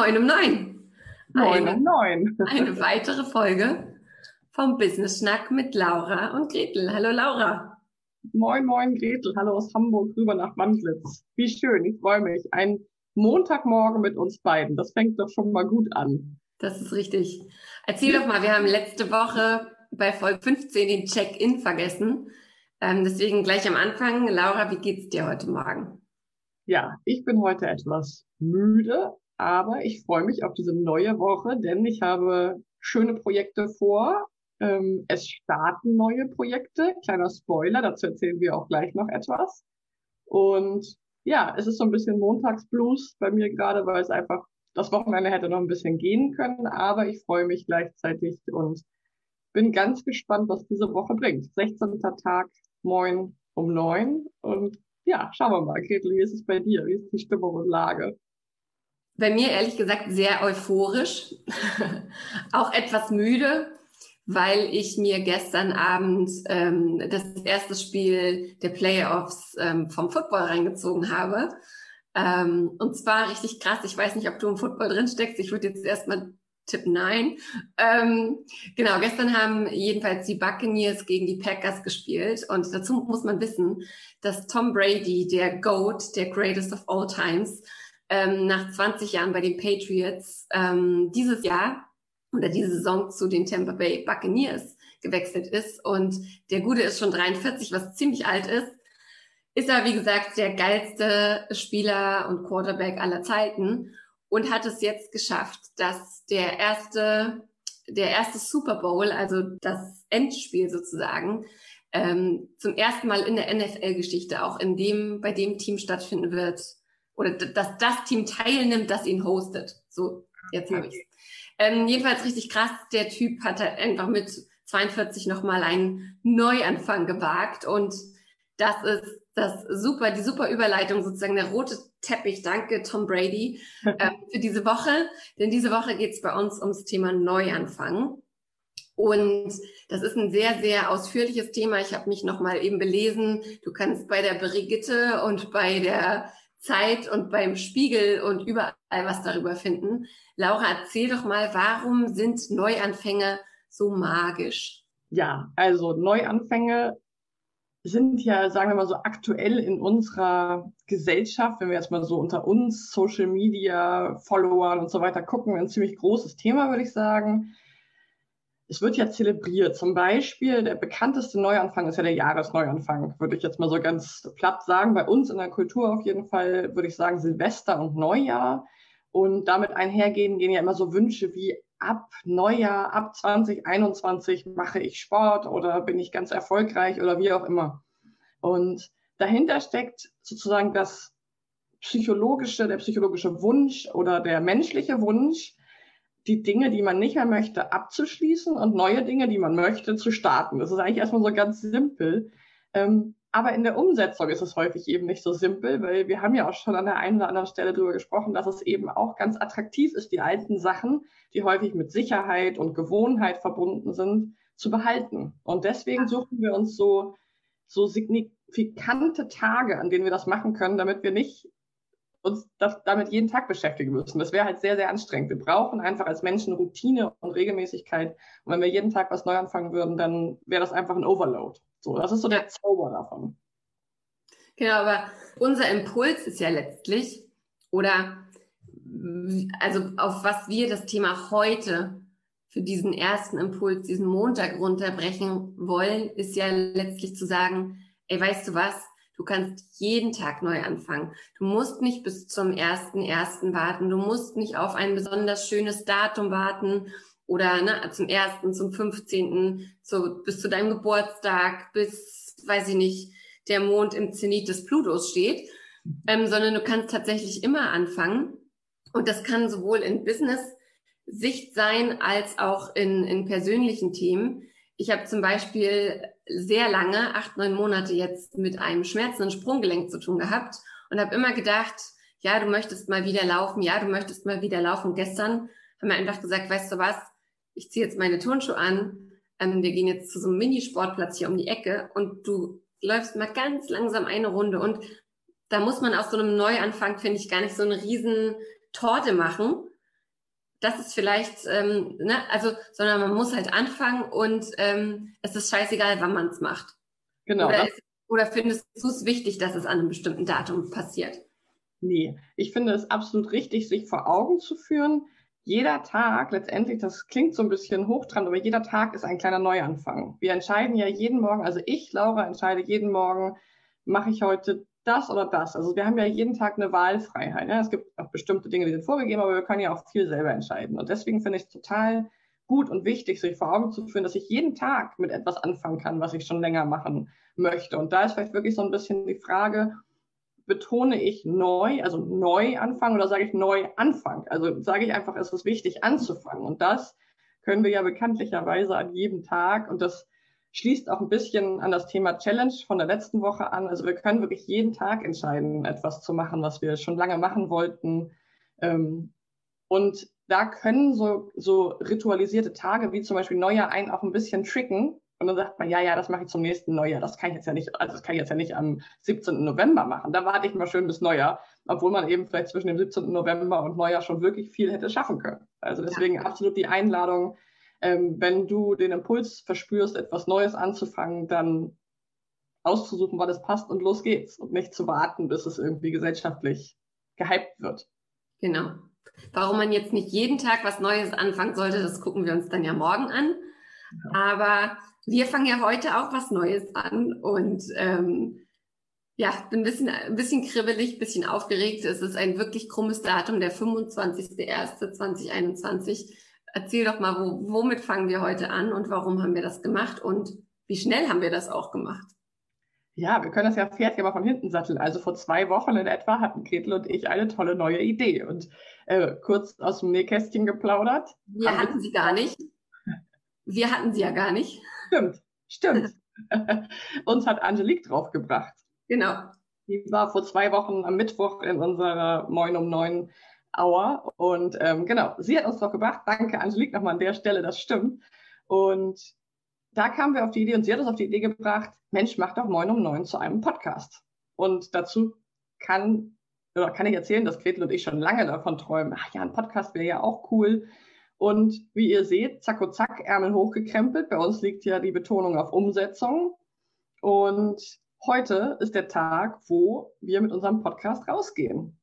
Moin um neun. Moin um neun. Eine weitere Folge vom Business Schnack mit Laura und Gretel. Hallo Laura. Moin, moin, Gretel. Hallo aus Hamburg rüber nach Mantlitz. Wie schön, ich freue mich. Ein Montagmorgen mit uns beiden. Das fängt doch schon mal gut an. Das ist richtig. Erzähl doch mal, wir haben letzte Woche bei Folge 15 den Check-in vergessen. Ähm, deswegen gleich am Anfang. Laura, wie geht's dir heute Morgen? Ja, ich bin heute etwas müde, aber ich freue mich auf diese neue Woche, denn ich habe schöne Projekte vor. Ähm, es starten neue Projekte. Kleiner Spoiler, dazu erzählen wir auch gleich noch etwas. Und ja, es ist so ein bisschen Montagsblues bei mir gerade, weil es einfach das Wochenende hätte noch ein bisschen gehen können, aber ich freue mich gleichzeitig und bin ganz gespannt, was diese Woche bringt. 16. Tag, moin um neun und ja, schauen wir mal. Gretel, wie ist es bei dir? Wie ist die Stimmung und Lage? Bei mir ehrlich gesagt sehr euphorisch, auch etwas müde, weil ich mir gestern Abend ähm, das erste Spiel der Playoffs ähm, vom Football reingezogen habe. Ähm, und zwar richtig krass. Ich weiß nicht, ob du im Football drin steckst. Ich würde jetzt erstmal tippen nein. Ähm, genau, gestern haben jedenfalls die Buccaneers gegen die Packers gespielt. Und dazu muss man wissen, dass Tom Brady, der GOAT, der Greatest of All Times, ähm, nach 20 Jahren bei den Patriots ähm, dieses Jahr oder diese Saison zu den Tampa Bay Buccaneers gewechselt ist. Und der Gute ist schon 43, was ziemlich alt ist. Ist er, wie gesagt, der geilste Spieler und Quarterback aller Zeiten und hat es jetzt geschafft, dass der erste, der erste Super Bowl, also das Endspiel sozusagen, ähm, zum ersten Mal in der NFL-Geschichte auch in dem, bei dem Team stattfinden wird, oder dass das Team teilnimmt, das ihn hostet. So, jetzt habe ich ähm, jedenfalls richtig krass. Der Typ hat halt einfach mit 42 nochmal einen Neuanfang gewagt und das ist das super, die super Überleitung sozusagen, der rote Teppich. Danke, Tom Brady, äh, für diese Woche. Denn diese Woche geht es bei uns ums Thema Neuanfang. Und das ist ein sehr, sehr ausführliches Thema. Ich habe mich nochmal eben belesen. Du kannst bei der Brigitte und bei der Zeit und beim Spiegel und überall was darüber finden. Laura, erzähl doch mal, warum sind Neuanfänge so magisch? Ja, also Neuanfänge sind ja, sagen wir mal so, aktuell in unserer Gesellschaft, wenn wir jetzt mal so unter uns, Social Media, Followern und so weiter gucken, ein ziemlich großes Thema, würde ich sagen es wird ja zelebriert. Zum Beispiel der bekannteste Neuanfang ist ja der Jahresneuanfang, würde ich jetzt mal so ganz platt sagen. Bei uns in der Kultur auf jeden Fall würde ich sagen Silvester und Neujahr. Und damit einhergehen gehen ja immer so Wünsche wie ab Neujahr, ab 2021 mache ich Sport oder bin ich ganz erfolgreich oder wie auch immer. Und dahinter steckt sozusagen das psychologische, der psychologische Wunsch oder der menschliche Wunsch, die Dinge, die man nicht mehr möchte, abzuschließen und neue Dinge, die man möchte, zu starten. Das ist eigentlich erstmal so ganz simpel. Ähm, aber in der Umsetzung ist es häufig eben nicht so simpel, weil wir haben ja auch schon an der einen oder anderen Stelle darüber gesprochen, dass es eben auch ganz attraktiv ist, die alten Sachen, die häufig mit Sicherheit und Gewohnheit verbunden sind, zu behalten. Und deswegen suchen wir uns so, so signifikante Tage, an denen wir das machen können, damit wir nicht uns das, damit jeden Tag beschäftigen müssen. Das wäre halt sehr, sehr anstrengend. Wir brauchen einfach als Menschen Routine und Regelmäßigkeit. Und wenn wir jeden Tag was neu anfangen würden, dann wäre das einfach ein Overload. So, das ist so der Zauber davon. Genau, aber unser Impuls ist ja letztlich, oder also auf was wir das Thema heute für diesen ersten Impuls, diesen Montag runterbrechen wollen, ist ja letztlich zu sagen, ey, weißt du was? Du kannst jeden Tag neu anfangen. Du musst nicht bis zum ersten ersten warten. Du musst nicht auf ein besonders schönes Datum warten oder ne, zum ersten, zum 15., so bis zu deinem Geburtstag, bis, weiß ich nicht, der Mond im Zenit des Plutos steht, ähm, sondern du kannst tatsächlich immer anfangen. Und das kann sowohl in Business-Sicht sein als auch in, in persönlichen Themen. Ich habe zum Beispiel sehr lange, acht, neun Monate jetzt mit einem schmerzenden Sprunggelenk zu tun gehabt und habe immer gedacht, ja, du möchtest mal wieder laufen, ja, du möchtest mal wieder laufen. Gestern haben wir einfach gesagt, weißt du was, ich ziehe jetzt meine Turnschuhe an, ähm, wir gehen jetzt zu so einem Minisportplatz hier um die Ecke und du läufst mal ganz langsam eine Runde und da muss man aus so einem Neuanfang, finde ich, gar nicht so eine riesen Torte machen. Das ist vielleicht, ähm, ne, also, sondern man muss halt anfangen und ähm, es ist scheißegal, wann man es macht. Genau. Oder, ist, oder findest du es wichtig, dass es an einem bestimmten Datum passiert? Nee, ich finde es absolut richtig, sich vor Augen zu führen, jeder Tag, letztendlich, das klingt so ein bisschen hochtrabend, aber jeder Tag ist ein kleiner Neuanfang. Wir entscheiden ja jeden Morgen, also ich, Laura, entscheide jeden Morgen, mache ich heute das oder das. Also wir haben ja jeden Tag eine Wahlfreiheit. Ja? Es gibt auch bestimmte Dinge, die sind vorgegeben, aber wir können ja auch viel selber entscheiden. Und deswegen finde ich es total gut und wichtig, sich vor Augen zu führen, dass ich jeden Tag mit etwas anfangen kann, was ich schon länger machen möchte. Und da ist vielleicht wirklich so ein bisschen die Frage, betone ich neu, also neu anfangen oder sage ich neu anfangen? Also sage ich einfach, es ist wichtig anzufangen. Und das können wir ja bekanntlicherweise an jedem Tag. Und das schließt auch ein bisschen an das Thema Challenge von der letzten Woche an. Also wir können wirklich jeden Tag entscheiden, etwas zu machen, was wir schon lange machen wollten. Ähm, und da können so, so ritualisierte Tage wie zum Beispiel Neujahr einen auch ein bisschen tricken, und dann sagt man, ja, ja, das mache ich zum nächsten Neujahr. Das kann ich jetzt ja nicht, also das kann ich jetzt ja nicht am 17. November machen. Da warte ich mal schön bis Neujahr, obwohl man eben vielleicht zwischen dem 17. November und Neujahr schon wirklich viel hätte schaffen können. Also deswegen ja. absolut die Einladung, ähm, wenn du den Impuls verspürst, etwas Neues anzufangen, dann auszusuchen, wann es passt und los geht's und nicht zu warten, bis es irgendwie gesellschaftlich gehypt wird. Genau. Warum man jetzt nicht jeden Tag was Neues anfangen sollte, das gucken wir uns dann ja morgen an. Ja. Aber wir fangen ja heute auch was Neues an und ähm, ja, bin ein bisschen, ein bisschen kribbelig, ein bisschen aufgeregt. Es ist ein wirklich krummes Datum, der 25.01.2021. Erzähl doch mal, wo, womit fangen wir heute an und warum haben wir das gemacht und wie schnell haben wir das auch gemacht? Ja, wir können das ja fertig aber von hinten satteln. Also vor zwei Wochen in etwa hatten Gretel und ich eine tolle neue Idee und äh, kurz aus dem Nähkästchen geplaudert. Wir hatten sie gar nicht. Wir hatten sie ja gar nicht. Stimmt, stimmt. Uns hat Angelique draufgebracht. Genau. Die war vor zwei Wochen am Mittwoch in unserer Moin um neun Hour. Und ähm, genau, sie hat uns drauf gebracht. Danke, Angelique, nochmal an der Stelle, das stimmt. Und da kamen wir auf die Idee und sie hat uns auf die Idee gebracht, Mensch, mach doch Moin um neun zu einem Podcast. Und dazu kann, oder kann ich erzählen, dass Gretel und ich schon lange davon träumen, ach ja, ein Podcast wäre ja auch cool. Und wie ihr seht, zack und zack, Ärmel hochgekrempelt. Bei uns liegt ja die Betonung auf Umsetzung. Und heute ist der Tag, wo wir mit unserem Podcast rausgehen.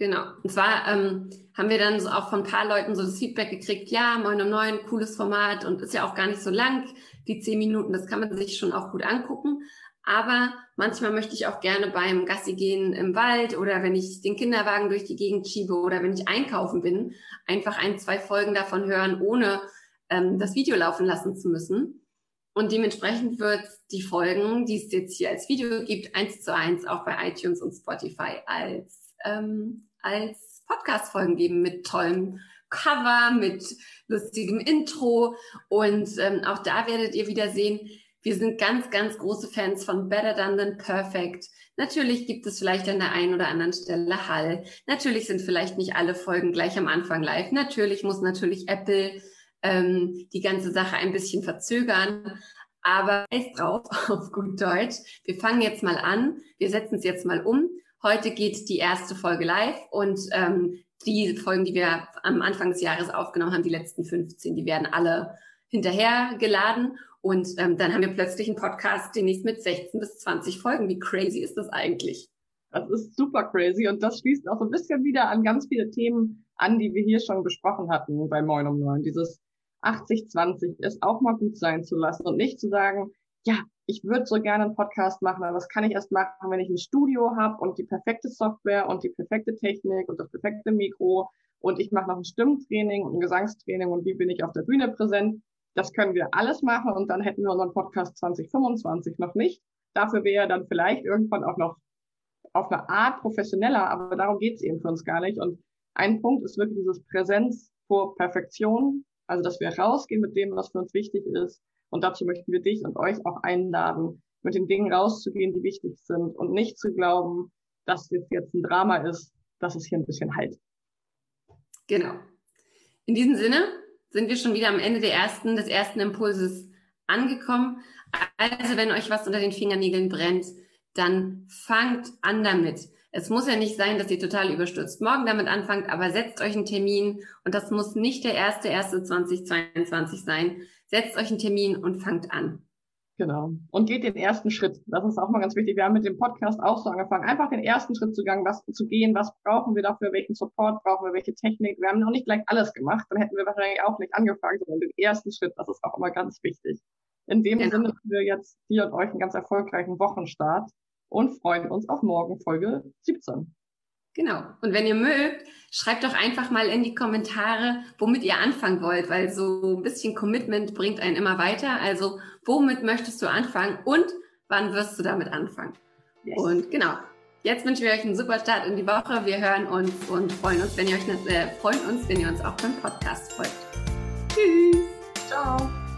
Genau. Und zwar ähm, haben wir dann so auch von ein paar Leuten so das Feedback gekriegt, ja, moin um neun, cooles Format und ist ja auch gar nicht so lang, die zehn Minuten, das kann man sich schon auch gut angucken. Aber manchmal möchte ich auch gerne beim Gassi gehen im Wald oder wenn ich den Kinderwagen durch die Gegend schiebe oder wenn ich einkaufen bin, einfach ein, zwei Folgen davon hören, ohne ähm, das Video laufen lassen zu müssen. Und dementsprechend wird die Folgen, die es jetzt hier als Video gibt, eins zu eins auch bei iTunes und Spotify als, ähm, als Podcast-Folgen geben mit tollem Cover, mit lustigem Intro. Und ähm, auch da werdet ihr wieder sehen, wir sind ganz, ganz große Fans von Better Done Than Perfect. Natürlich gibt es vielleicht an der einen oder anderen Stelle Hall. Natürlich sind vielleicht nicht alle Folgen gleich am Anfang live. Natürlich muss natürlich Apple ähm, die ganze Sache ein bisschen verzögern. Aber ist drauf, auf gut Deutsch. Wir fangen jetzt mal an. Wir setzen es jetzt mal um. Heute geht die erste Folge live und ähm, die Folgen, die wir am Anfang des Jahres aufgenommen haben, die letzten 15, die werden alle hinterher geladen. Und ähm, dann haben wir plötzlich einen Podcast demnächst mit 16 bis 20 Folgen. Wie crazy ist das eigentlich? Das ist super crazy und das schließt auch so ein bisschen wieder an ganz viele Themen an, die wir hier schon besprochen hatten bei Moin um Neun. Dieses 80-20 ist auch mal gut sein zu lassen und nicht zu sagen, ja, ich würde so gerne einen Podcast machen, aber das kann ich erst machen, wenn ich ein Studio habe und die perfekte Software und die perfekte Technik und das perfekte Mikro und ich mache noch ein Stimmtraining und ein Gesangstraining und wie bin ich auf der Bühne präsent. Das können wir alles machen und dann hätten wir unseren Podcast 2025 noch nicht. Dafür wäre dann vielleicht irgendwann auch noch auf eine Art professioneller, aber darum geht's eben für uns gar nicht. Und ein Punkt ist wirklich dieses Präsenz vor Perfektion, also dass wir rausgehen mit dem, was für uns wichtig ist. Und dazu möchten wir dich und euch auch einladen, mit den Dingen rauszugehen, die wichtig sind und nicht zu glauben, dass es jetzt ein Drama ist, dass es hier ein bisschen halt. Genau. In diesem Sinne sind wir schon wieder am Ende der ersten, des ersten Impulses angekommen. Also wenn euch was unter den Fingernägeln brennt, dann fangt an damit. Es muss ja nicht sein, dass ihr total überstürzt morgen damit anfangt, aber setzt euch einen Termin und das muss nicht der erste, erste 2022 sein. Setzt euch einen Termin und fangt an. Genau. Und geht den ersten Schritt. Das ist auch mal ganz wichtig. Wir haben mit dem Podcast auch so angefangen, einfach den ersten Schritt zu, gehen, was, zu gehen. Was brauchen wir dafür? Welchen Support brauchen wir? Welche Technik? Wir haben noch nicht gleich alles gemacht. Dann hätten wir wahrscheinlich auch nicht angefangen, sondern den ersten Schritt. Das ist auch immer ganz wichtig. In dem genau. Sinne wir jetzt dir und euch einen ganz erfolgreichen Wochenstart und freuen uns auf morgen Folge 17. Genau. Und wenn ihr mögt, schreibt doch einfach mal in die Kommentare, womit ihr anfangen wollt, weil so ein bisschen Commitment bringt einen immer weiter. Also, womit möchtest du anfangen und wann wirst du damit anfangen? Yes. Und genau. Jetzt wünschen wir euch einen super Start in die Woche. Wir hören uns und freuen uns, wenn ihr euch äh, freuen uns, wenn ihr uns auch beim Podcast folgt. Tschüss. Ciao.